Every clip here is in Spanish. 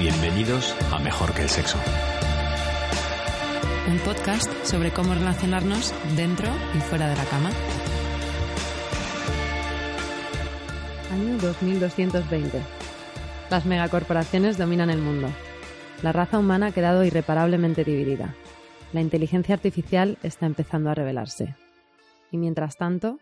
Bienvenidos a Mejor que el Sexo. Un podcast sobre cómo relacionarnos dentro y fuera de la cama. Año 2220. Las megacorporaciones dominan el mundo. La raza humana ha quedado irreparablemente dividida. La inteligencia artificial está empezando a revelarse. Y mientras tanto,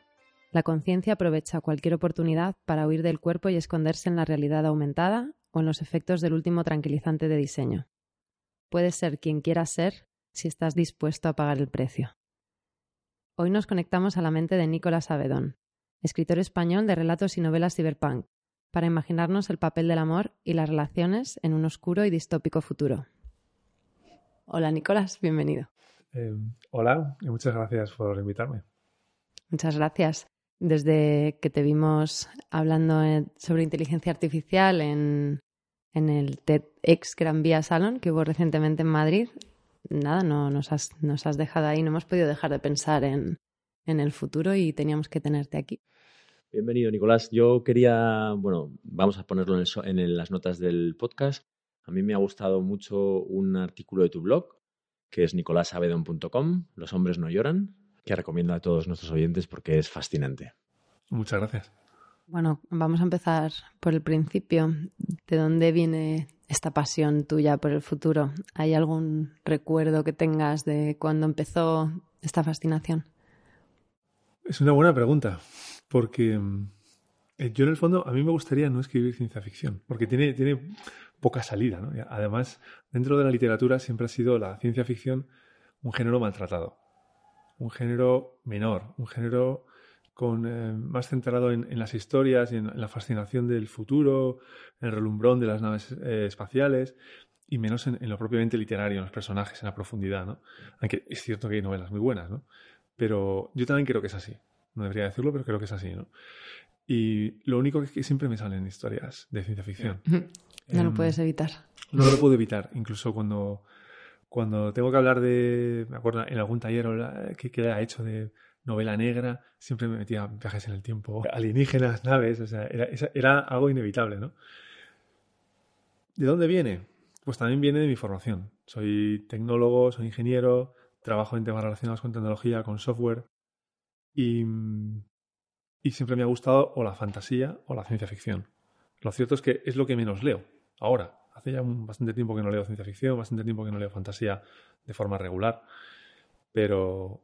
la conciencia aprovecha cualquier oportunidad para huir del cuerpo y esconderse en la realidad aumentada o en los efectos del último tranquilizante de diseño. Puedes ser quien quieras ser si estás dispuesto a pagar el precio. Hoy nos conectamos a la mente de Nicolás Avedón, escritor español de relatos y novelas cyberpunk, para imaginarnos el papel del amor y las relaciones en un oscuro y distópico futuro. Hola Nicolás, bienvenido. Eh, hola y muchas gracias por invitarme. Muchas gracias. Desde que te vimos hablando sobre inteligencia artificial en, en el TEDx Gran Vía Salon que hubo recientemente en Madrid, nada, no nos has, nos has dejado ahí, no hemos podido dejar de pensar en, en el futuro y teníamos que tenerte aquí. Bienvenido, Nicolás. Yo quería, bueno, vamos a ponerlo en, en, las notas del podcast. A mí me ha gustado mucho un artículo de tu blog, que es nicolasavedon.com, Los hombres no lloran, que recomiendo a todos nuestros oyentes porque es fascinante. Muchas gracias. Bueno, vamos a empezar por el principio. ¿De dónde viene esta pasión tuya por el futuro? ¿Hay algún recuerdo que tengas de cuando empezó esta fascinación? Es una buena pregunta, porque eh, yo en el fondo a mí me gustaría no escribir ciencia ficción, porque tiene, tiene poca salida. ¿no? Además, dentro de la literatura siempre ha sido la ciencia ficción un género maltratado un género menor, un género con, eh, más centrado en, las historias y en, la fascinación del futuro, el relumbrón de las naves eh, espaciales y menos en, lo propiamente literario, en los personajes, en la profundidad, ¿no? Aunque es cierto que hay novelas muy buenas, ¿no? Pero yo también creo que es así. No debería decirlo, pero creo que es así, ¿no? Y lo único que, que siempre me salen historias de ciencia ficción. No lo em, puedes evitar. No lo puedo evitar, incluso cuando cuando tengo que hablar de, me acuerdo en algún taller que queda hecho de novela negra, siempre me metía viajes en el tiempo, alienígenas, naves, o sea, era, era algo inevitable, ¿no? ¿De dónde viene? Pues también viene de mi formación. Soy tecnólogo, soy ingeniero, trabajo en temas relacionados con tecnología, con software y, y siempre me ha gustado o la fantasía o la ciencia ficción. Lo cierto es que es lo que menos leo ahora hace ya bastante tiempo que no leo ciencia ficción, bastante tiempo que no leo fantasía de forma regular, pero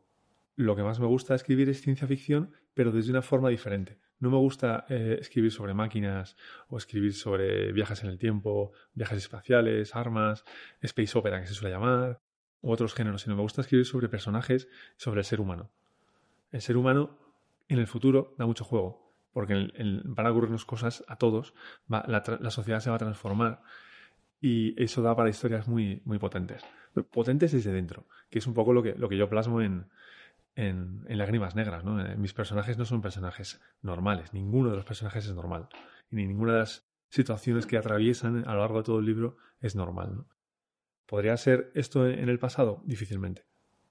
lo que más me gusta escribir es ciencia ficción, pero desde una forma diferente. No me gusta eh, escribir sobre máquinas o escribir sobre viajes en el tiempo, viajes espaciales, armas, space opera que se suele llamar, u otros géneros, sino me gusta escribir sobre personajes, sobre el ser humano. El ser humano en el futuro da mucho juego, porque van a ocurrirnos cosas a todos, la sociedad se va a transformar y eso da para historias muy, muy potentes. Potentes desde dentro, que es un poco lo que, lo que yo plasmo en, en, Lágrimas Negras. ¿no? Eh, mis personajes no son personajes normales, ninguno de los personajes es normal. Y ni ninguna de las situaciones que atraviesan a lo largo de todo el libro es normal. ¿no? ¿Podría ser esto en el pasado? Difícilmente.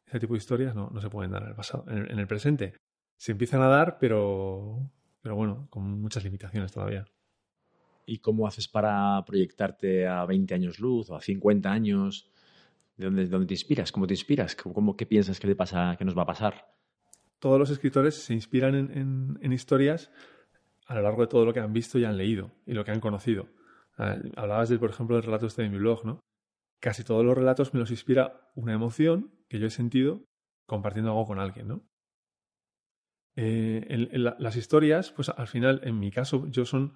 Ese tipo de historias no, no se pueden dar en el pasado. En el, en el presente se empiezan a dar, pero, pero bueno, con muchas limitaciones todavía. ¿Y cómo haces para proyectarte a 20 años luz o a 50 años? ¿De dónde, te inspiras? ¿Cómo te inspiras? ¿Cómo, ¿Qué piensas que, pasa, nos va a pasar? Todos los escritores se inspiran en, en, historias a lo largo de todo lo que han visto y han leído y lo que han conocido. Ah, hablabas, de, por ejemplo, del relato este de mi blog, ¿no? Casi todos los relatos me los inspira una emoción que yo he sentido compartiendo algo con alguien, ¿no? Eh, las historias, pues al final, en mi caso, yo son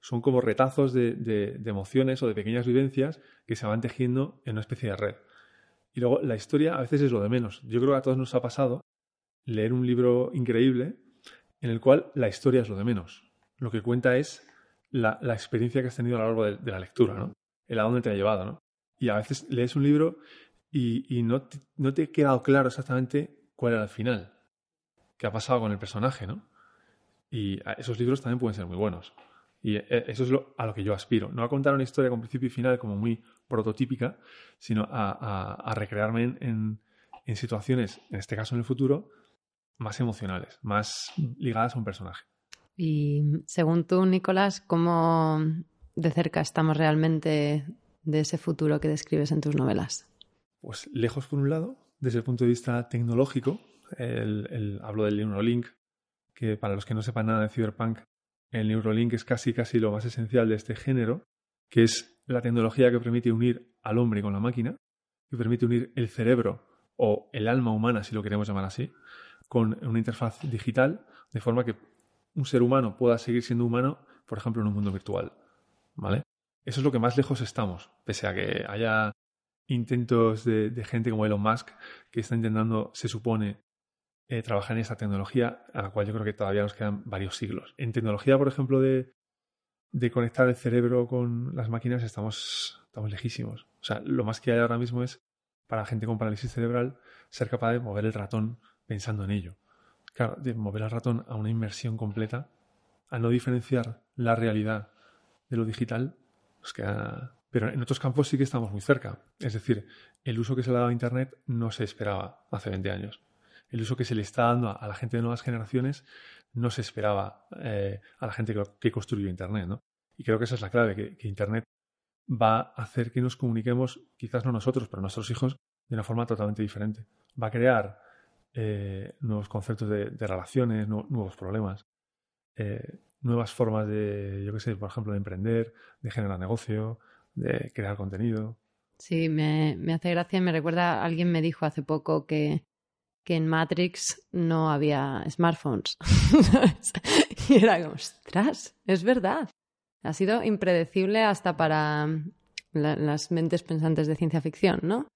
son como retazos de, emociones o de pequeñas vivencias que se van tejiendo en una especie de red. Y luego la historia a veces es lo de menos. Yo creo que a todos nos ha pasado leer un libro increíble en el cual la historia es lo de menos. Lo que cuenta es la, experiencia que has tenido a lo largo de, la lectura, ¿no? El a dónde te ha llevado, ¿no? Y a veces lees un libro y, no, te, no te ha quedado claro exactamente cuál era el final, qué ha pasado con el personaje, ¿no? Y esos libros también pueden ser muy buenos. Y eh, eso es lo, a lo que yo aspiro. No a contar una historia con principio y final como muy prototípica, sino a, recrearme en, situaciones, en este caso en el futuro, más emocionales, más ligadas a un personaje. Y según tú, Nicolás, ¿cómo de cerca estamos realmente de ese futuro que describes en tus novelas? Pues lejos por un lado, desde el punto de vista tecnológico, el, hablo del Neurolink, que para los que no sepan nada de Cyberpunk, el Neurolink es casi casi lo más esencial de este género, que es la tecnología que permite unir al hombre con la máquina, que permite unir el cerebro o el alma humana, si lo queremos llamar así, con una interfaz digital, de forma que un ser humano pueda seguir siendo humano, por ejemplo, en un mundo virtual. ¿Vale? Eso es lo que más lejos estamos, pese a que haya intentos de, gente como Elon Musk que está intentando, se supone, eh, trabajar en esa tecnología, a la cual yo creo que todavía nos quedan varios siglos. En tecnología, por ejemplo, de, de conectar el cerebro con las máquinas, estamos, estamos lejísimos. O sea, lo más que hay ahora mismo es, para gente con parálisis cerebral, ser capaz de mover el ratón pensando en ello. Claro, de mover el ratón a una inmersión completa, a no diferenciar la realidad de lo digital, nos queda pero en otros campos sí que estamos muy cerca. Es decir, el uso que se le ha dado a Internet no se esperaba hace 20 años. El uso que se le está dando a la gente de nuevas generaciones no se esperaba eh, a la gente que, construyó Internet. ¿no? Y creo que esa es la clave, que, Internet va a hacer que nos comuniquemos, quizás no nosotros, pero nuestros hijos, de una forma totalmente diferente. Va a crear eh, nuevos conceptos de, relaciones, nuevos problemas, eh, nuevas formas de, yo qué sé, por ejemplo, de emprender, de generar negocio, de crear contenido. Sí, me, hace gracia me recuerda, alguien me dijo hace poco que, que en Matrix no había smartphones. y era como, ostras, es verdad. Ha sido impredecible hasta para las mentes pensantes de ciencia ficción, ¿no?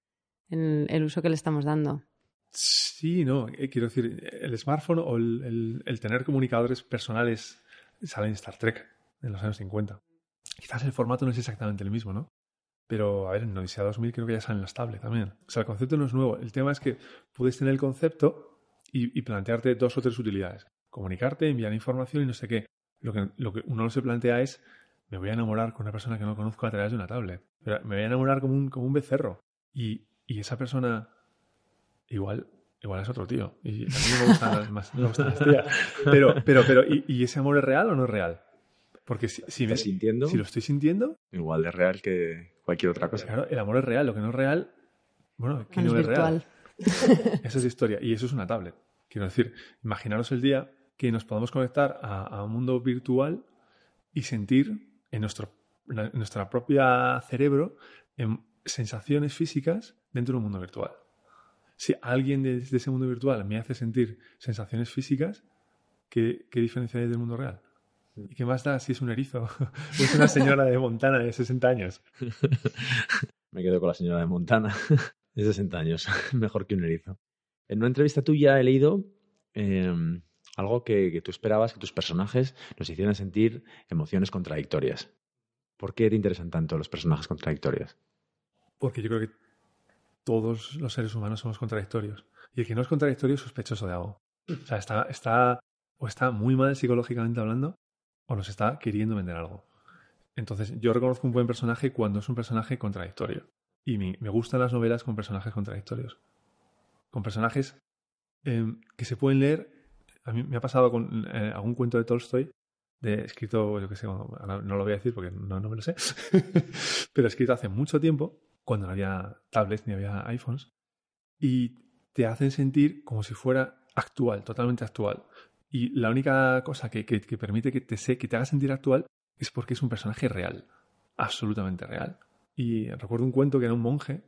El, el, uso que le estamos dando. Sí, no, eh, quiero decir, el smartphone o el, el, tener comunicadores personales sale en Star Trek en los años 50. Quizás el formato no es exactamente el mismo, ¿no? Pero, a ver, en Odisea 2000 creo que ya salen las tablets también. O sea, el concepto no es nuevo. El tema es que puedes tener el concepto y, plantearte dos o tres utilidades. Comunicarte, enviar información y no sé qué. Lo que, lo que uno no se plantea es, me voy a enamorar con una persona que no conozco a través de una tablet. Me voy a enamorar como un, como un becerro. Y, y esa persona igual igual es otro tío. Y a mí me gustan más, me gustan las tías. Pero, pero, pero, ¿y, ¿y, ese amor es real o no es real? Porque si, si, me, sintiendo? si lo estoy sintiendo... Igual de real que cualquier otra cosa. Claro, el amor es real. Lo que no es real... Bueno, ¿qué no es real? Esa es historia. Y eso es una tablet. Quiero decir, imaginaros el día que nos podamos conectar a, un mundo virtual y sentir en nuestro en nuestra propia cerebro en sensaciones físicas dentro de un mundo virtual. Si alguien de, ese mundo virtual me hace sentir sensaciones físicas, ¿qué, qué diferencia hay del mundo real? ¿Y qué más da si es un erizo? o es una señora de Montana de 60 años. Me quedo con la señora de Montana de 60 años. Mejor que un erizo. En una entrevista tuya he leído em, algo que, tú esperabas que tus personajes nos hicieran sentir emociones contradictorias. ¿Por qué te interesan tanto los personajes contradictorios? Porque yo creo que todos los seres humanos somos contradictorios. Y el que no es contradictorio es sospechoso de algo. O sea, está, está, o está muy mal psicológicamente hablando, o nos está queriendo vender algo. Entonces, yo reconozco un buen personaje cuando es un personaje contradictorio. Y me, gustan las novelas con personajes contradictorios. Con personajes em, que se pueden leer. A mí me ha pasado con eh, algún cuento de Tolstoy, de, escrito, yo qué sé, no, lo voy a decir porque no, no me lo sé, pero escrito hace mucho tiempo, cuando no había tablets ni había iPhones, y te hacen sentir como si fuera actual, totalmente actual. Y la única cosa que, permite que te, que te haga sentir actual es porque es un personaje real, absolutamente real. Y recuerdo un cuento que era un monje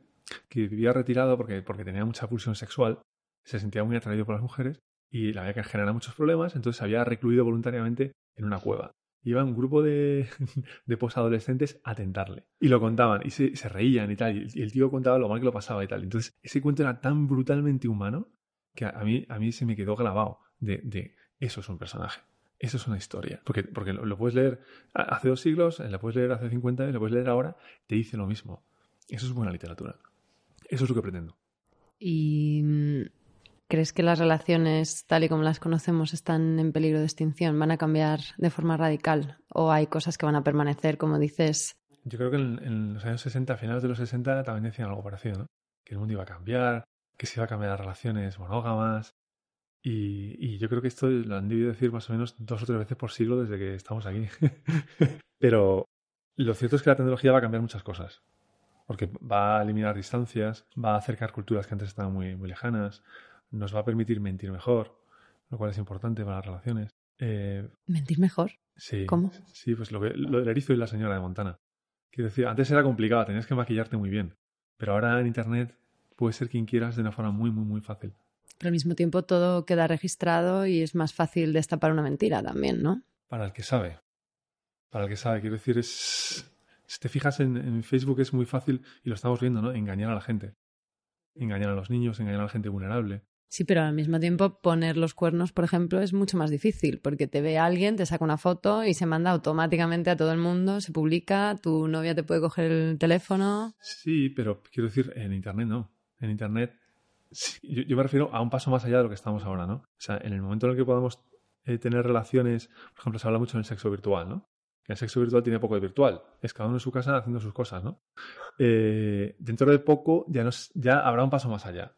que vivía retirado porque, porque tenía mucha pulsión sexual, se sentía muy atraído por las mujeres y la había que generar muchos problemas, entonces se había recluido voluntariamente en una cueva. Iba un grupo de, de posadolescentes a tentarle. Y lo contaban, y se, reían y tal. Y el tío contaba lo mal que lo pasaba y tal. Entonces, ese cuento era tan brutalmente humano que a mí, a mí se me quedó grabado de, de eso es un personaje. Eso es una historia. Porque, porque lo, puedes leer hace dos siglos, lo puedes leer hace 50 y lo puedes leer ahora, te dice lo mismo. Eso es buena literatura. Eso es lo que pretendo. ¿Y mm, crees que las relaciones tal y como las conocemos están en peligro de extinción? ¿Van a cambiar de forma radical? ¿O hay cosas que van a permanecer, como dices? Yo creo que en, los años 60, a finales de los 60, también decían algo parecido, ¿no? Que el mundo iba a cambiar, que se iba a cambiar las relaciones monógamas, y, yo creo que esto lo han debido decir más o menos dos o tres veces por siglo desde que estamos aquí. Pero lo cierto es que la tecnología va a cambiar muchas cosas. porque va a eliminar distancias, va a acercar culturas que antes estaban muy, muy lejanas, nos va a permitir mentir mejor, lo cual es importante para las relaciones. Eh, ¿Mentir mejor? sí, ¿Cómo? Sí, pues lo, que, lo del erizo y la señora de Montana. Quiero decir, antes era complicado, tenías que maquillarte muy bien, pero ahora en Internet puedes ser quien quieras de una forma muy, muy, muy fácil. Pero al mismo tiempo todo queda registrado y es más fácil destapar una mentira también, ¿no? Para el que sabe. Para el que sabe, quiero decir, es... Si te fijas en, en Facebook es muy fácil, y lo estamos viendo, ¿no? Engañar a la gente. Engañar a los niños, engañar a la gente vulnerable. Sí, pero al mismo tiempo poner los cuernos, por ejemplo, es mucho más difícil, porque te ve alguien, te saca una foto y se manda automáticamente a todo el mundo, se publica, tu novia te puede coger el teléfono. Sí, pero quiero decir, en Internet no. En Internet, yo, me refiero a un paso más allá de lo que estamos ahora, ¿no? O sea, en el momento en el que podamos eh, tener relaciones, por ejemplo, se habla mucho del sexo virtual, ¿no? Que el sexo virtual tiene poco de virtual. Es cada uno en su casa haciendo sus cosas, ¿no? Eh, dentro de poco ya, nos, ya habrá un paso más allá.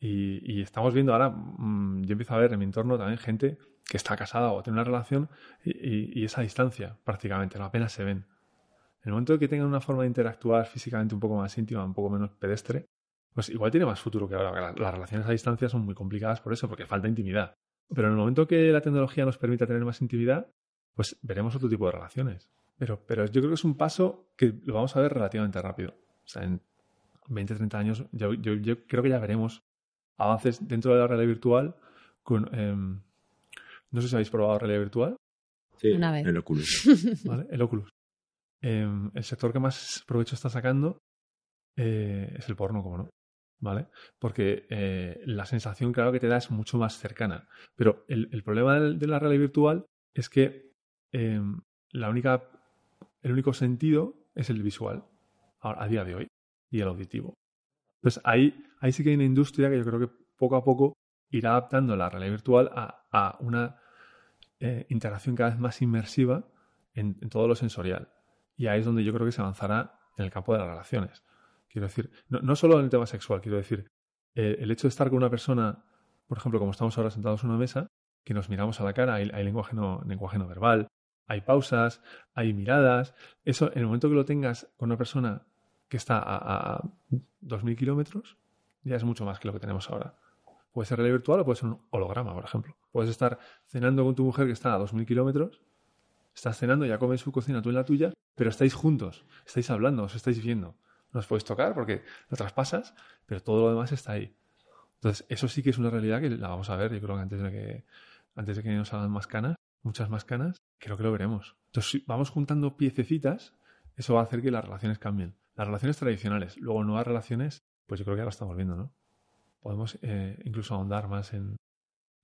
Y, estamos viendo ahora, mmm, yo empiezo a ver en mi entorno también gente que está casada o tiene una relación y, esa distancia prácticamente, apenas se ven. En el momento en que tengan una forma de interactuar físicamente un poco más íntima, un poco menos pedestre, pues igual tiene más futuro que ahora. Las relaciones a distancia son muy complicadas por eso, porque falta intimidad. Pero en el momento que la tecnología nos permita tener más intimidad, pues veremos otro tipo de relaciones. Pero, pero yo creo que es un paso que lo vamos a ver relativamente rápido. O sea, en 20, 30 años, yo, yo, yo creo que ya veremos avances dentro de la realidad virtual con... Eh, no sé si habéis probado realidad virtual. Sí, Una vez. el Oculus. ¿vale? El Oculus. Eh, el sector que más provecho está sacando eh, es el porno, como no. ¿Vale? Porque eh, la sensación, claro, que te da es mucho más cercana. Pero el, problema de, de, la realidad virtual es que eh, la única, el único sentido es el visual, a, día de hoy, y el auditivo. Entonces, ahí, ahí sí que hay una industria que yo creo que poco a poco irá adaptando la realidad virtual a, una eh, interacción cada vez más inmersiva en todo lo sensorial. Y ahí es donde yo creo que se avanzará en el campo de las relaciones. Quiero decir, no, solo en el tema sexual, quiero decir, eh, el hecho de estar con una persona, por ejemplo, como estamos ahora sentados en una mesa, que nos miramos a la cara, hay, hay lenguaje, no, lenguaje no verbal, hay pausas, hay miradas. Eso, en el momento que lo tengas con una persona que está a, a 2.000 kilómetros, ya es mucho más que lo que tenemos ahora. Puede ser realidad virtual o puede ser un holograma, por ejemplo. Puedes estar cenando con tu mujer que está a 2.000 kilómetros, estás cenando, ya comes su cocina, tú en la tuya, pero estáis juntos, estáis hablando, os estáis viendo no os podéis tocar porque lo traspasas, pero todo lo demás está ahí. Entonces, eso sí que es una realidad que la vamos a ver, yo creo que antes de que, antes de que nos hagan más canas, muchas más canas, creo que lo veremos. Entonces, si vamos juntando piececitas, eso va a hacer que las relaciones cambien. Las relaciones tradicionales, luego nuevas relaciones, pues yo creo que lo estamos viendo, ¿no? Podemos eh, incluso ahondar más en,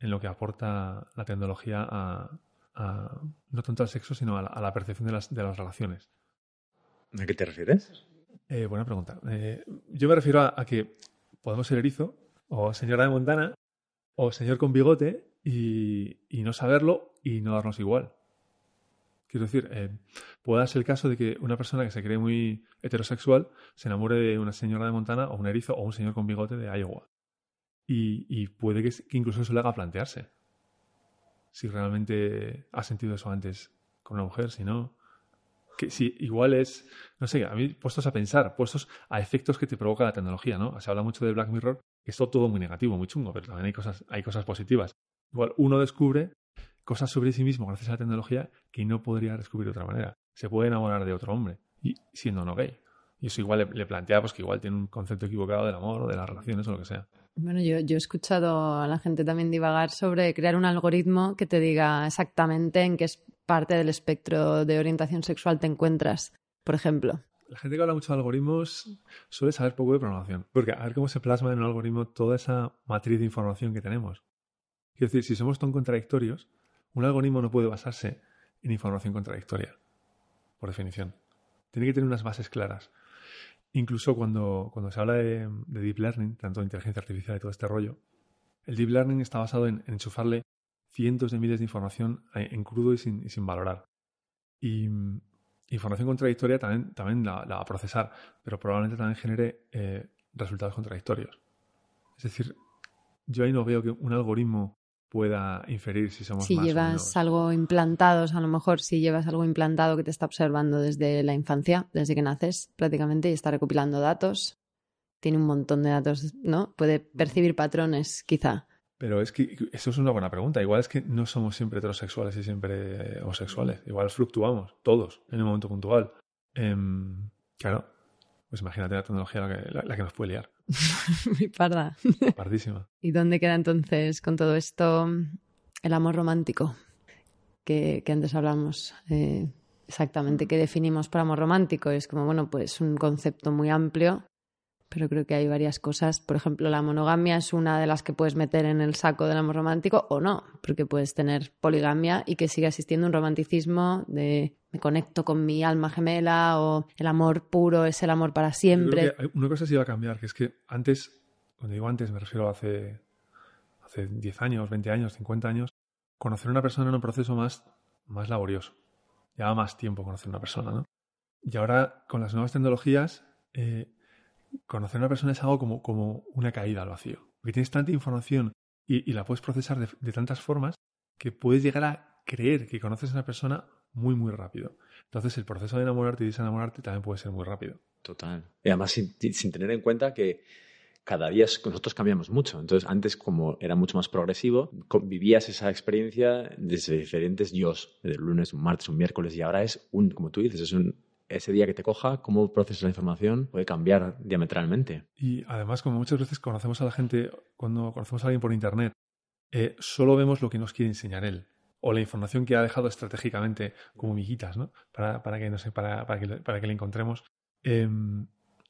en, lo que aporta la tecnología a, a, no tanto al sexo, sino a la, a la percepción de las, de las relaciones. ¿A qué te refieres? Eh, buena pregunta. Eh, yo me refiero a, que podemos ser erizo, o señora de Montana, o señor con bigote, y, no saberlo y no darnos igual. Quiero decir, eh, puede darse el caso de que una persona que se cree muy heterosexual se enamore de una señora de Montana, o un erizo, o un señor con bigote de Iowa. Y, y puede que, que incluso eso le haga plantearse. Si realmente ha sentido eso antes con una mujer, si no que si igual es, no sé, a mí puestos a pensar, puestos a efectos que te provoca la tecnología, ¿no? Se habla mucho de Black Mirror, que es todo muy negativo, muy chungo, pero también hay cosas, hay cosas positivas. Igual uno descubre cosas sobre sí mismo gracias a la tecnología que no podría descubrir de otra manera. Se puede enamorar de otro hombre, y siendo no gay. Y eso igual le, le, plantea pues, que igual tiene un concepto equivocado del amor o de las relaciones o lo que sea. Bueno, yo, yo he escuchado a la gente también divagar sobre crear un algoritmo que te diga exactamente en qué parte del espectro de orientación sexual te encuentras, por ejemplo. La gente que habla mucho de algoritmos suele saber poco de programación. Porque a ver cómo se plasma en un algoritmo toda esa matriz de información que tenemos. Quiero decir, si somos tan contradictorios, un algoritmo no puede basarse en información contradictoria, por definición. Tiene que tener unas bases claras. Incluso cuando, cuando se habla de, de, deep learning, tanto de inteligencia artificial y todo este rollo, el deep learning está basado en, en enchufarle cientos de miles de información en crudo y sin, y sin valorar. Y información contradictoria también, también la, la, va a procesar, pero probablemente también genere eh, resultados contradictorios. Es decir, yo ahí no veo que un algoritmo pueda inferir si somos si más o llevas menos. algo implantado, o sea, a lo mejor si llevas algo implantado que te está observando desde la infancia, desde que naces prácticamente, y está recopilando datos, tiene un montón de datos, ¿no? Puede percibir patrones, quizá. Pero es que eso es una buena pregunta. Igual es que no somos siempre heterosexuales y siempre eh, homosexuales. Igual fluctuamos, todos, en un momento puntual. Em, claro, pues imagínate la tecnología la que, la- la que nos puede liar. Mi parda. Pardísima. ¿Y dónde queda entonces con todo esto el amor romántico? Que, que antes hablamos. eh, exactamente qué definimos por amor romántico. Es como, bueno, pues un concepto muy amplio, pero creo que hay varias cosas. Por ejemplo, la monogamia es una de las que puedes meter en el saco del amor romántico o no, porque puedes tener poligamia y que siga existiendo un romanticismo de me conecto con mi alma gemela o el amor puro es el amor para siempre. una cosa sí va a cambiar, que es que antes, cuando digo antes, me refiero a hace, hace 10 años, 20 años, 50 años, conocer a una persona era un proceso más, más laborioso. Llevaba más tiempo conocer a una persona, ¿no? Y ahora, con las nuevas tecnologías, eh, conocer a una persona es algo como, como una caída al vacío. Porque tienes tanta información y, la puedes procesar de, tantas formas que puedes llegar a creer que conoces a una persona muy, muy rápido. Entonces, el proceso de enamorarte y desenamorarte también puede ser muy rápido. Total. Y además sin, sin tener en cuenta que cada día nosotros cambiamos mucho. Entonces, antes, como era mucho más progresivo, vivías esa experiencia desde diferentes yos, de lunes, un martes, un miércoles, y ahora es un, como tú dices, es un, ese día que te coja, cómo procesas la información puede cambiar diametralmente. Y además, como muchas veces conocemos a la gente, cuando conocemos a alguien por internet, eh, solo vemos lo que nos quiere enseñar él. O la información que ha dejado estratégicamente como miguitas, ¿no? Para, para que, no sé, para, para que, para que le encontremos. Eh,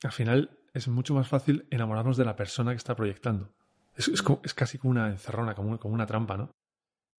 al final es mucho más fácil enamorarnos de la persona que está proyectando. Es, es, casi como una encerrona, como, como una trampa, ¿no?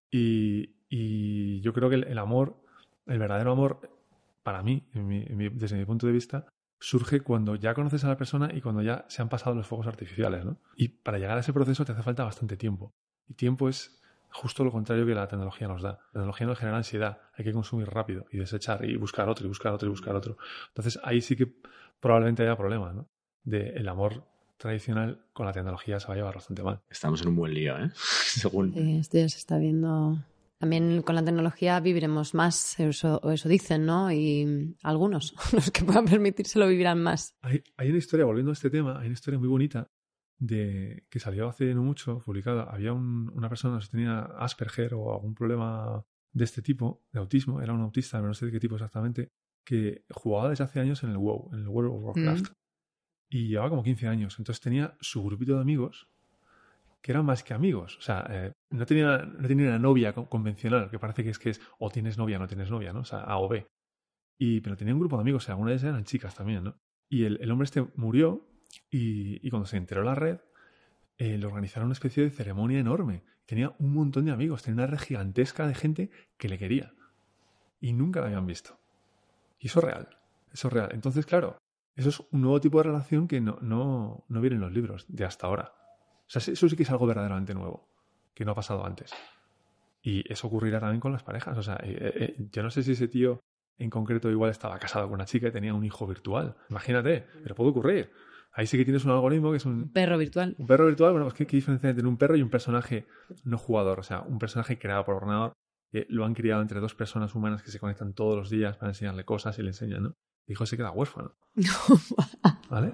Y, y yo creo que el amor, el verdadero amor, para mí, en mi- en mi- desde mi punto de vista, surge cuando ya conoces a la persona y cuando ya se han pasado los fuegos artificiales, ¿no? Y para llegar a ese proceso te hace falta bastante tiempo. Y tiempo es justo lo contrario que la tecnología nos da. La tecnología nos genera ansiedad, hay que consumir rápido y desechar y buscar otro y buscar otro y buscar otro. Entonces ahí sí que probablemente haya problemas, ¿no? De el amor tradicional con la tecnología se va a llevar bastante mal. Estamos en un buen lío, ¿eh? Según. Sí, esto ya se está viendo. También con la tecnología viviremos más, eso, eso dicen, ¿no? Y algunos, los que puedan permitírselo, vivirán más. Hay, hay una historia, volviendo a este tema, hay una historia muy bonita de que salió hace no mucho, publicada. Había un- una persona que tenía Asperger o algún problema de este tipo, de autismo, era un autista, pero no sé de qué tipo exactamente, que jugaba desde hace años en el WoW, en el World of Warcraft. Y llevaba como 15 años. Entonces tenía su grupito de amigos que eran más que amigos. O sea, eh, no, tenía, no tenía una novia co- convencional, que parece que es que es o tienes novia o no tienes novia, ¿no? O sea, A o B. Y, pero tenía un grupo de amigos, y algunas de ellas eran chicas también, ¿no? Y el, hombre este murió y, y cuando se enteró la red, eh, le organizaron una especie de ceremonia enorme. Tenía un montón de amigos, tenía una red gigantesca de gente que le quería. Y nunca la habían visto. Y eso es real, eso es real. Entonces, claro, eso es un nuevo tipo de relación que no, no, no viene en los libros de hasta ahora. O sea, eso sí que es algo verdaderamente nuevo, que no ha pasado antes. Y eso ocurrirá también con las parejas. O sea, eh, eh, yo no sé si ese tío en concreto igual estaba casado con una chica y tenía un hijo virtual. Imagínate, pero puede ocurrir. Ahí sí que tienes un algoritmo que es un, Perro virtual. un perro virtual. Bueno, pues ¿qué, qué diferencia hay entre un perro y un personaje no jugador? O sea, un personaje creado por ordenador que lo han criado entre dos personas humanas que se conectan todos los días para enseñarle cosas y le enseñan, ¿no? Hijo se queda huérfano. ¿Vale?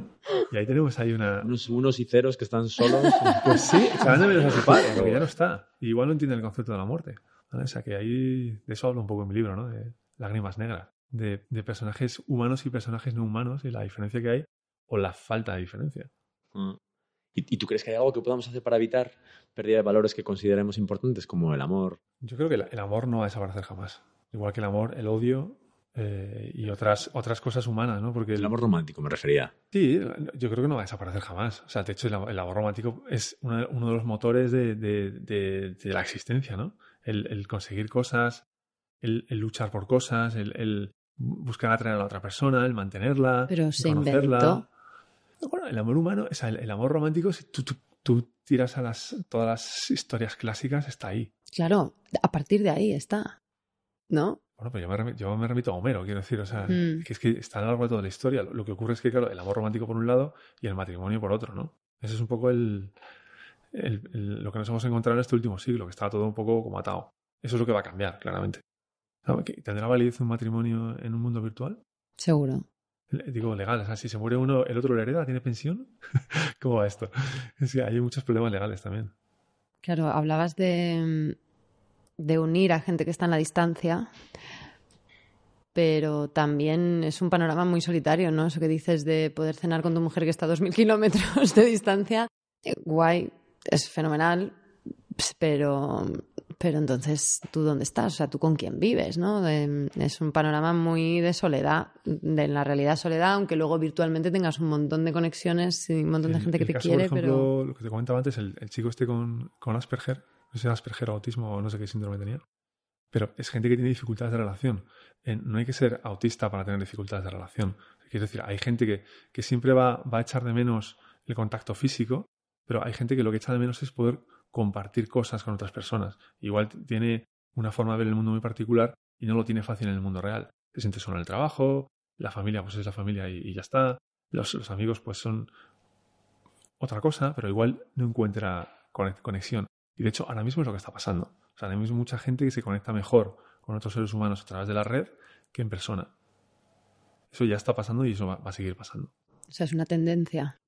Y ahí tenemos ahí una, Unos unos y ceros que están solos. pues sí, se van de menos a su padre, porque ya no está. Y igual no entiende el concepto de la muerte. ¿vale? O sea que ahí, de eso hablo un poco en mi libro, ¿no? De lágrimas negras. De, de personajes humanos y personajes no humanos y la diferencia que hay o la falta de diferencia. Mm. ¿Y, y tú crees que hay algo que podamos hacer para evitar pérdida de valores que consideremos importantes, como el amor? Yo creo que el, el amor no va a desaparecer jamás. Igual que el amor, el odio eh, y otras, otras cosas humanas, ¿no? Porque El amor romántico me refería. Sí, yo creo que no va a desaparecer jamás. O sea, de hecho, el, am- el amor romántico es una- uno de los motores de, de- de- de la existencia, ¿no? El, el conseguir cosas, el, el luchar por cosas, el, el buscar atraer a la otra persona, el mantenerla, Pero el se conocerla. inventó. Bueno, el amor humano, o sea, el, el amor romántico, si tú, tú- tú tiras a las, todas las historias clásicas, está ahí. Claro, a partir de ahí está. ¿No? Bueno, pues yo me, remi- yo me remito a Homero, quiero decir, o sea, Mm. que es que está a lo largo de toda la historia. Lo, lo que ocurre es que, claro, el amor romántico por un lado y el matrimonio por otro, ¿no? Ese es un poco el, lo que nos hemos encontrado en este último siglo, que estaba todo un poco como atado. Eso es lo que va a cambiar, claramente. ¿Tendrá validez un matrimonio en un mundo virtual? Seguro. Digo, legal, o sea, si se muere uno, el otro le hereda, ¿tiene pensión? ¿Cómo va esto? Es que hay muchos problemas legales también. Claro, hablabas de, de unir a gente que está en la distancia, pero también es un panorama muy solitario, ¿no? Eso que dices de poder cenar con tu mujer que está a 2.000 kilómetros de distancia, eh, guay, es fenomenal, pero pero entonces, ¿tú dónde estás? O sea, ¿tú con quién vives? ¿no? es un panorama muy de soledad, de la realidad soledad, aunque luego virtualmente tengas un montón de conexiones y un montón de gente que te quiere. Por ejemplo, Lo que te comentaba antes, el, chico este con, con Asperger, no sé Asperger o autismo o no sé qué síndrome tenía, pero es gente que tiene dificultades de relación. no hay que ser autista para tener dificultades de relación. Quiero decir, hay gente que, que siempre va, va a echar de menos el contacto físico, pero hay gente que lo que echa de menos es poder compartir cosas con otras personas. Igual tiene una forma de ver el mundo muy particular y no lo tiene fácil en el mundo real. Se siente solo en el trabajo, la familia pues es la familia y, ya está, los, amigos pues son otra cosa, pero igual no encuentra conexión. Y de hecho ahora mismo es lo que está pasando. O sea, ahora mismo mucha gente que se conecta mejor con otros seres humanos a través de la red que en persona. Eso ya está pasando y eso va a seguir pasando. O sea, es una tendencia.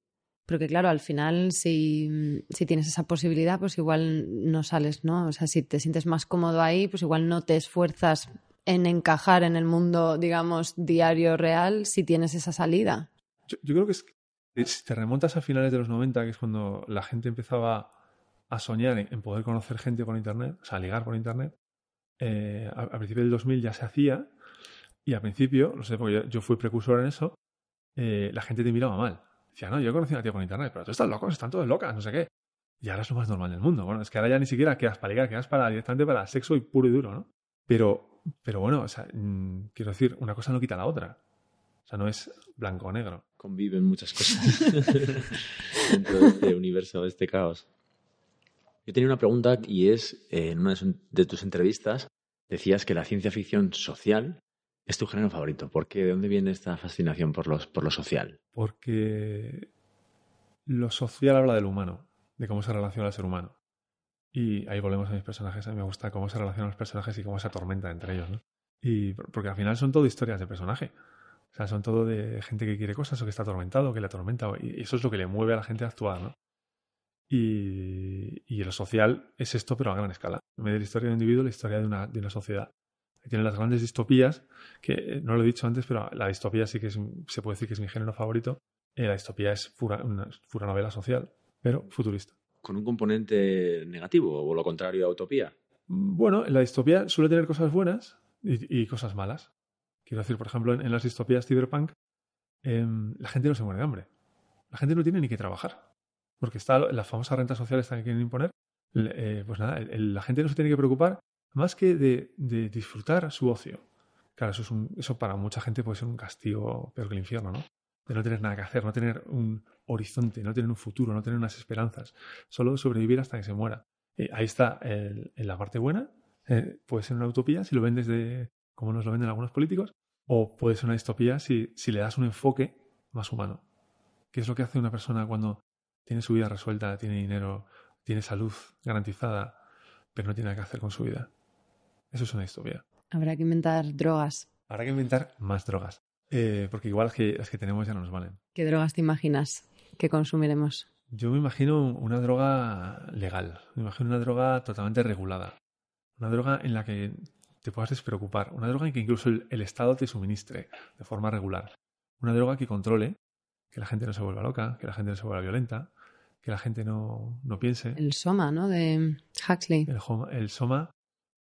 Porque claro, al final, si, si, tienes esa posibilidad, pues igual no sales, ¿no? O sea, si te sientes más cómodo ahí, pues igual no te esfuerzas en encajar en el mundo, digamos, diario real si tienes esa salida. Yo, creo que es, si te remontas a finales de los 90, que es cuando la gente empezaba a soñar en, poder conocer gente por Internet, o sea, ligar por Internet, eh, a, principios del 2000 ya se hacía y al principio, no sé, porque yo, fui precursor en eso, eh, la gente te miraba mal. Decía, no, yo he conocido a una tía por internet, pero tú estás loco, están todos locas, no sé qué. Y ahora es lo más normal del mundo. Bueno, es que ahora ya ni siquiera quedas para ligar, quedas para directamente para sexo y puro y duro, ¿no? Pero, pero bueno, o sea, mm, quiero decir, una cosa no quita la otra. O sea, no es blanco o negro. Conviven muchas cosas dentro de este universo, de este caos. Yo tenía una pregunta y es, en una de tus entrevistas, decías que la ciencia ficción social es tu género favorito. ¿Por qué? ¿De dónde viene esta fascinación por, los, por lo social? Porque lo social habla del humano, de cómo se relaciona el ser humano. Y ahí volvemos a mis personajes. A mí me gusta cómo se relacionan los personajes y cómo se atormenta entre ellos, ¿no? Y porque al final son todo historias de personaje. O sea, son todo de gente que quiere cosas o que está atormentado, que le atormenta. Y eso es lo que le mueve a la gente a actuar, ¿no? Y, y lo social es esto, pero a gran escala. En vez de la historia de un individuo, la historia de una, de una sociedad tiene las grandes distopías, que eh, no lo he dicho antes, pero la distopía sí que es, se puede decir que es mi género favorito. Eh, la distopía es pura, una pura novela social, pero futurista. ¿Con un componente negativo o lo contrario a utopía? Mm, bueno, la distopía suele tener cosas buenas y, cosas malas. Quiero decir, por ejemplo, en, las distopías cyberpunk, em, la gente no se muere de hambre. La gente no tiene ni que trabajar. Porque está la famosa renta social esta que quieren imponer. Eh, pues nada, la gente no se tiene que preocupar más que de, disfrutar su ocio. Claro, eso, es un, eso para mucha gente puede ser un castigo peor que el infierno, ¿no? De no tener nada que hacer, no tener un horizonte, no tener un futuro, no tener unas esperanzas, solo sobrevivir hasta que se muera. Eh, ahí está en la parte buena, eh, puede ser una utopía si lo ven desde como nos lo venden algunos políticos, o puede ser una distopía si, si le das un enfoque más humano. ¿Qué es lo que hace una persona cuando tiene su vida resuelta, tiene dinero, tiene salud garantizada, pero no tiene nada que hacer con su vida? Eso es una distopía. Habrá que inventar drogas. Habrá que inventar más drogas. Eh, porque igual las que, las que tenemos ya no nos valen. ¿Qué drogas te imaginas que consumiremos? Yo me imagino una droga legal. Me imagino una droga totalmente regulada. Una droga en la que te puedas despreocupar. Una droga en que incluso el, Estado te suministre de forma regular. Una droga que controle que la gente no se vuelva loca, que la gente no se vuelva violenta, que la gente no, no piense. El Soma, ¿no? De Huxley. El, el Soma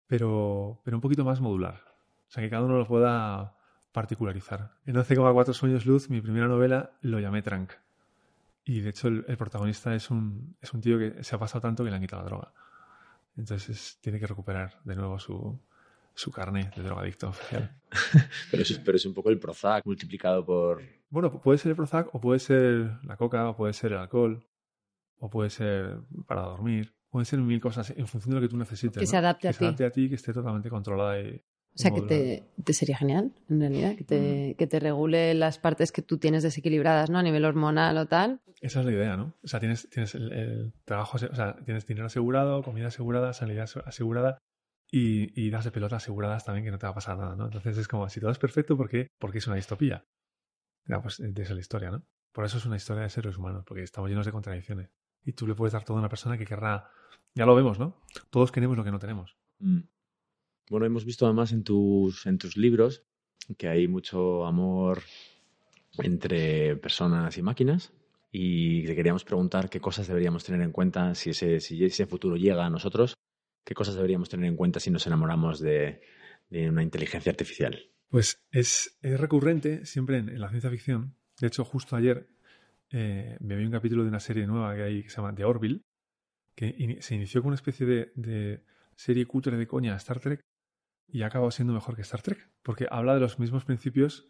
pero, pero un poquito más modular. O sea, que cada uno lo pueda particularizar. En 11,4 sueños luz, mi primera novela, lo llamé Trank. Y de hecho el, protagonista es un, es un tío que se ha pasado tanto que le han quitado la droga. Entonces tiene que recuperar de nuevo su, su carne de drogadicto oficial. pero, es, pero es un poco el Prozac multiplicado por... Bueno, puede ser el Prozac o puede ser la coca o puede ser el alcohol o puede ser para dormir pueden ser mil cosas en función de lo que tú necesites. Que se adapte a ti. Que se adapte a ti, que esté totalmente controlada. Y... O sea, que te, te sería genial, en realidad, que te, que te regule las partes que tú tienes desequilibradas, ¿no? A nivel hormonal o tal. Esa es la idea, ¿no? O sea, tienes, tienes el, el trabajo, o sea, tienes dinero asegurado, comida asegurada, sanidad ase- asegurada y, y das de pelota aseguradas también que no te va a pasar nada, ¿no? Entonces es como, si todo es perfecto, ¿por qué? Porque es una distopía. Ya, pues de eso es la historia, ¿no? Por eso es una historia de seres humanos, porque estamos llenos de contradicciones. Y tú le puedes dar todo a una persona que querrá... Ya lo vemos, ¿no? Todos queremos lo que no tenemos. Mm. Bueno, hemos visto además en tus, en tus libros que hay mucho amor entre personas y máquinas y te queríamos preguntar qué cosas deberíamos tener en cuenta si ese, si ese futuro llega a nosotros, qué cosas deberíamos tener en cuenta si nos enamoramos de, de una inteligencia artificial. Pues es, es recurrente siempre en, en la ciencia ficción. De hecho, justo ayer eh, me vi un capítulo de una serie nueva que hay que se llama The Orville, que se inició con una especie de, serie cutre de coña Star Trek y ha acabado siendo mejor que Star Trek, porque habla de los mismos principios,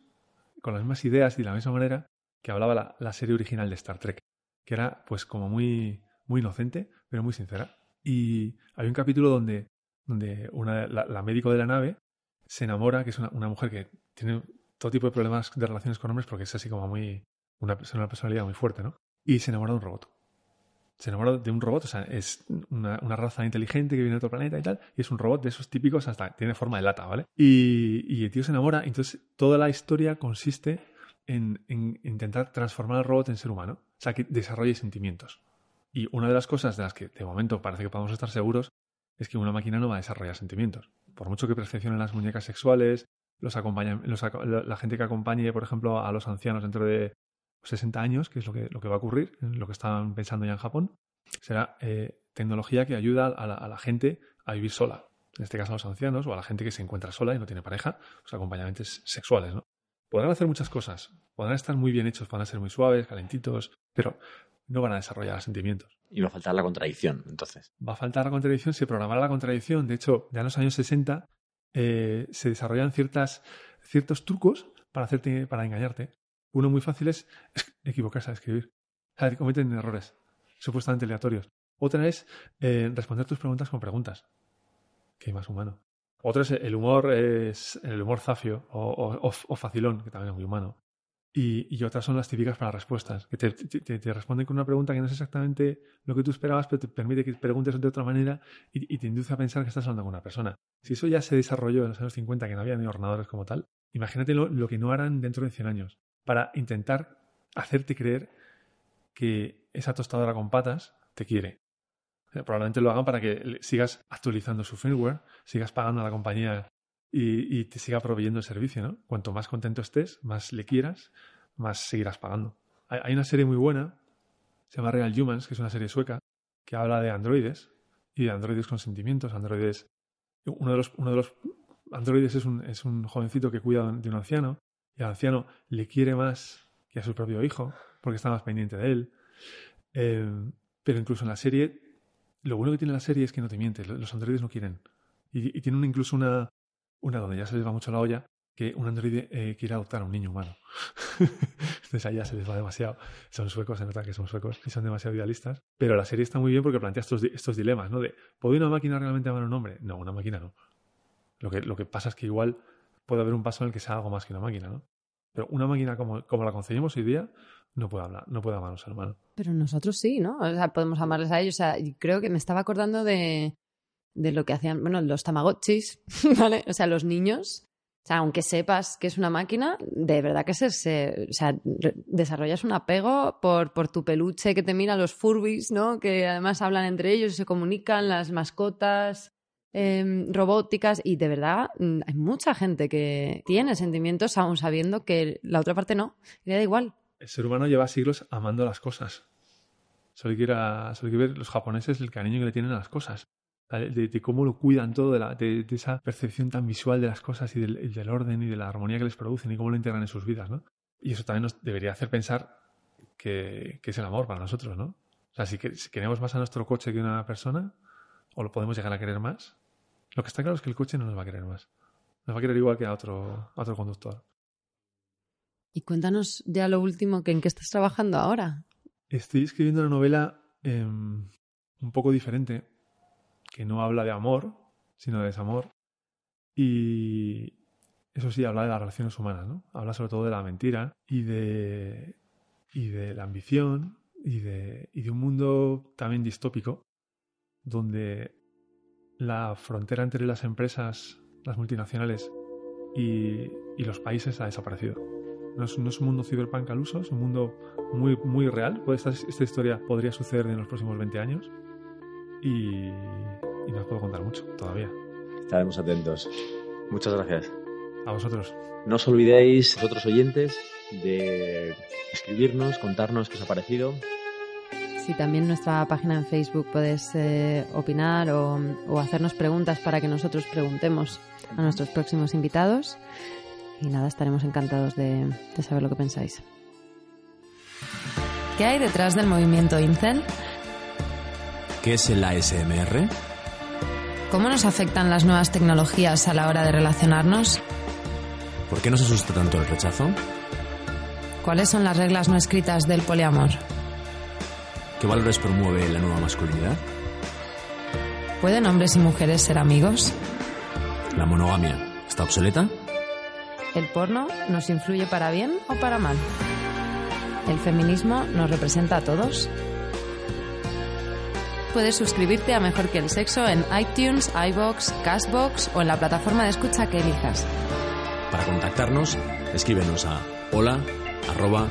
con las mismas ideas y de la misma manera que hablaba la, serie original de Star Trek, que era pues como muy, muy inocente, pero muy sincera. Y hay un capítulo donde, donde una, la, la médico de la nave se enamora, que es una mujer que tiene todo tipo de problemas de relaciones con hombres porque es así como muy una, una personalidad muy fuerte, ¿no? Y se enamora de un robot. Se enamora de un robot, o sea, es una, una raza inteligente que viene de otro planeta y tal, y es un robot de esos típicos hasta tiene forma de lata, ¿vale? Y, y el tío se enamora, entonces toda la historia consiste en, en intentar transformar al robot en ser humano, o sea, que desarrolle sentimientos. Y una de las cosas de las que de momento parece que podemos estar seguros es que una máquina no va a desarrollar sentimientos. Por mucho que perfeccionen las muñecas sexuales, los acompañan, los la gente que acompañe, por ejemplo, a los ancianos dentro de 60 años, que es lo que, lo que va a ocurrir, lo que están pensando ya en Japón, será eh, tecnología que ayuda a la, a la gente a vivir sola. En este caso a los ancianos o a la gente que se encuentra sola y no tiene pareja, los acompañamientos sexuales, ¿no? Podrán hacer muchas cosas, podrán estar muy bien hechos, podrán ser muy suaves, calentitos, pero no van a desarrollar sentimientos. Y va a faltar la contradicción, entonces. Va a faltar la contradicción, se programará la contradicción. De hecho, ya en los años 60 eh, se desarrollan ciertas, ciertos trucos para, hacerte, para engañarte. Uno muy fácil es equivocarse al escribir. O sea, cometen errores supuestamente aleatorios. Otra es eh, responder tus preguntas con preguntas. Que más humano. Otro es el humor, el humor zafio o, facilón, que también es muy humano. Y, otras son las típicas para respuestas, que te, responden con una pregunta que no es exactamente lo que tú esperabas, pero te permite que preguntes de otra manera y, y te induce a pensar que estás hablando con una persona. Si eso ya se desarrolló en los años 50, que no había ni ordenadores como tal, imagínate lo, lo que no harán dentro de 100 años para intentar hacerte creer que esa tostadora con patas te quiere. Probablemente lo hagan para que sigas actualizando su firmware, sigas pagando a la compañía y, te siga proveyendo el servicio, ¿no? Cuanto más contento estés, más le quieras, más seguirás pagando. Hay, hay una serie muy buena, se llama Real Humans, que es una serie sueca, que habla de androides y de androides con sentimientos, androides... Uno de los, uno de los androides es un, es un jovencito que cuida de un anciano y al anciano le quiere más que a su propio hijo porque está más pendiente de él. Eh, pero incluso en la serie, lo bueno que tiene la serie es que no te miente, lo- los androides no quieren. Y, y tienen incluso una, una donde ya se les va mucho la olla, que un androide eh, quiere adoptar a un niño humano. Entonces allá se les va demasiado. Son suecos, se nota que son suecos y son demasiado idealistas. Pero la serie está muy bien porque plantea estos, estos dilemas, ¿no? De, ¿puede una máquina realmente amar a un hombre? No, una máquina no. Lo que, lo que pasa es que igual puede haber un paso en el que sea algo más que una máquina, ¿no? Pero una máquina como, como la concebimos hoy día no puede hablar, no puede amar a un ser humano. Pero nosotros sí, ¿no? O sea, podemos amarles a ellos. O sea, creo que me estaba acordando de, de lo que hacían, bueno, los tamagotchis, ¿vale? O sea, los niños. O sea, aunque sepas que es una máquina, de verdad que se, se- o sea, desarrollas un apego por, por tu peluche que te mira los Furbies, ¿no? Que además hablan entre ellos y se comunican, las mascotas em, robóticas y de verdad mm, hay mucha gente que tiene sentimientos aún sabiendo que la otra parte no, le da igual. El ser humano lleva siglos amando las cosas. Solo hay que, ir a- solo hay que ver los japoneses el cariño que le tienen a las cosas. De, de- cómo lo cuidan todo, de, la- de- esa percepción tan visual de las cosas y del, del orden y de la armonía que les producen y cómo lo integran en sus vidas, ¿no? Y eso también nos debería hacer pensar que, que es el amor para nosotros, ¿no? O sea, si, que- si queremos más a nuestro coche que a una persona, o lo podemos llegar a querer más, lo que está claro es que el coche no nos va a querer más. Nos va a querer igual que a otro, a otro conductor. Y cuéntanos ya lo último, que en qué estás trabajando ahora. Estoy escribiendo una novela em, un poco diferente, que no habla de amor, sino de desamor. Y eso sí, habla de las relaciones humanas, ¿no? Habla sobre todo de la mentira y de, y de la ambición y de, y de un mundo también distópico donde la frontera entre las empresas, las multinacionales y, y los países ha desaparecido. No es, no es, un mundo ciberpunk al uso, es un mundo muy, muy real. Esta, esta historia podría suceder en los próximos 20 años y, y no os puedo contar mucho todavía. Estaremos atentos. Muchas gracias. A vosotros. No os olvidéis, vosotros oyentes, de escribirnos, contarnos qué os ha parecido. Sí, también en nuestra página en Facebook puedes eh, opinar o, o, hacernos preguntas para que nosotros preguntemos a nuestros próximos invitados. Y nada, estaremos encantados de, de saber lo que pensáis. ¿Qué hay detrás del movimiento Incel? ¿Qué es el ASMR? ¿Cómo nos afectan las nuevas tecnologías a la hora de relacionarnos? ¿Por qué nos asusta tanto el rechazo? ¿Cuáles son las reglas no escritas del poliamor? ¿Qué valores promueve la nueva masculinidad? ¿Pueden hombres y mujeres ser amigos? ¿La monogamia está obsoleta? ¿El porno nos influye para bien o para mal? ¿El feminismo nos representa a todos? Puedes suscribirte a Mejor que el Sexo en iTunes, iBox, Castbox o en la plataforma de escucha que elijas. Para contactarnos, escríbenos a hola arroba.